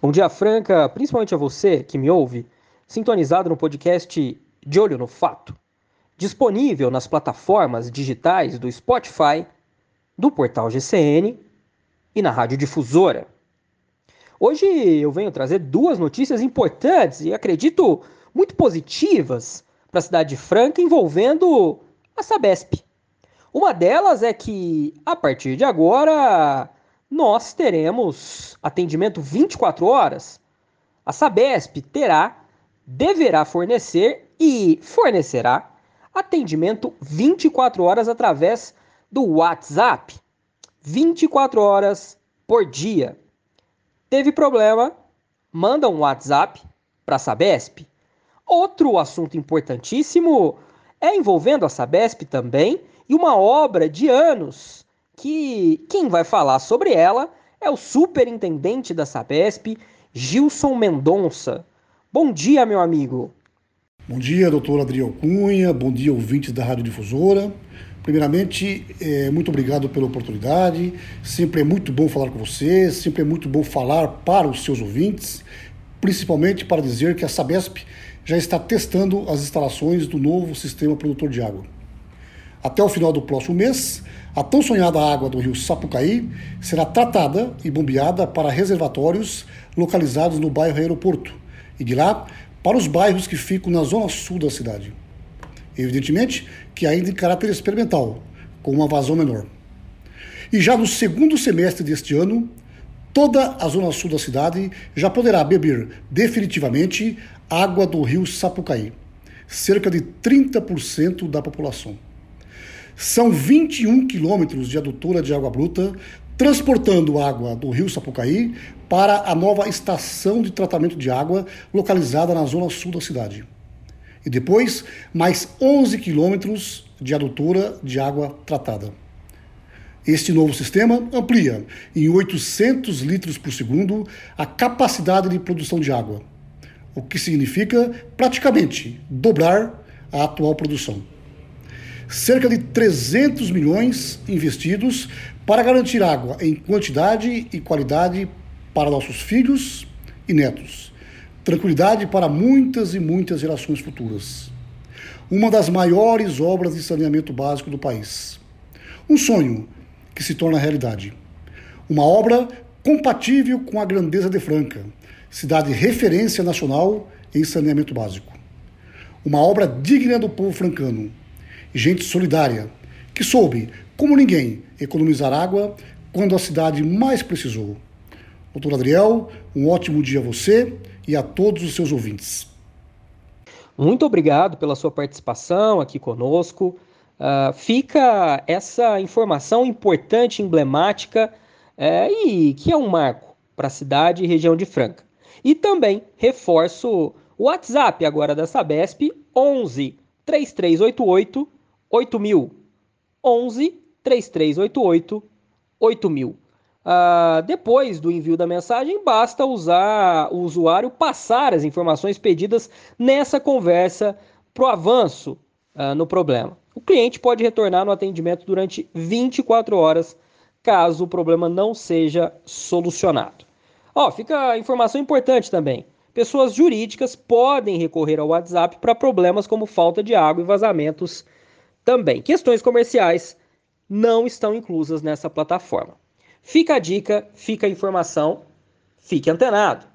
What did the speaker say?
Bom dia, Franca, principalmente a você que me ouve, sintonizado no podcast De Olho no Fato, disponível nas plataformas digitais do Spotify, do portal GCN e na Rádio Difusora. Hoje eu venho trazer duas notícias importantes e acredito muito positivas para a cidade de Franca envolvendo a Sabesp. Uma delas é que, a partir de agora, nós teremos atendimento 24 horas. A Sabesp terá, deverá fornecer e fornecerá atendimento 24 horas através do WhatsApp. 24 horas por dia. Teve problema? Manda um WhatsApp para a Sabesp. Outro assunto importantíssimo é envolvendo a Sabesp também e uma obra de anos que quem vai falar sobre ela é o superintendente da Sabesp, Gilson Mendonça. Bom dia, meu amigo. Bom dia, doutor Adriel Cunha, bom dia, ouvintes da Rádio Difusora. Primeiramente, é, muito obrigado pela oportunidade. Sempre é muito bom falar com você, sempre é muito bom falar para os seus ouvintes, principalmente para dizer que a Sabesp já está testando as instalações do novo sistema produtor de água. Até o final do próximo mês, a tão sonhada água do rio Sapucaí será tratada e bombeada para reservatórios localizados no bairro Aeroporto e de lá para os bairros que ficam na zona sul da cidade. Evidentemente que ainda em caráter experimental, com uma vazão menor. E já no segundo semestre deste ano, toda a zona sul da cidade já poderá beber definitivamente água do rio Sapucaí, cerca de 30% da população. São 21 quilômetros de adutora de água bruta transportando água do rio Sapucaí para a nova estação de tratamento de água localizada na zona sul da cidade. E depois, mais 11 quilômetros de adutora de água tratada. Este novo sistema amplia em 800 litros por segundo a capacidade de produção de água, o que significa praticamente dobrar a atual produção cerca de 300 milhões investidos para garantir água em quantidade e qualidade para nossos filhos e netos. Tranquilidade para muitas e muitas gerações futuras. Uma das maiores obras de saneamento básico do país. Um sonho que se torna realidade. Uma obra compatível com a grandeza de Franca, cidade referência nacional em saneamento básico. Uma obra digna do povo francano, gente solidária, que soube, como ninguém, economizar água quando a cidade mais precisou. Doutor Adriel, um ótimo dia a você e a todos os seus ouvintes. Muito obrigado pela sua participação aqui conosco. Uh, fica essa informação importante, emblemática é, e que é um marco para a cidade e região de Franca. E também reforço o WhatsApp agora da Sabesp 11 3388 8000. 11 3388 8000. Uh, depois do envio da mensagem, basta usar o usuário passar as informações pedidas nessa conversa para o avanço uh, no problema. O cliente pode retornar no atendimento durante 24 horas, caso o problema não seja solucionado. Ó, fica a informação importante também. Pessoas jurídicas podem recorrer ao WhatsApp para problemas como falta de água e vazamentos também, questões comerciais não estão inclusas nessa plataforma. Fica a dica, fica a informação, fique antenado.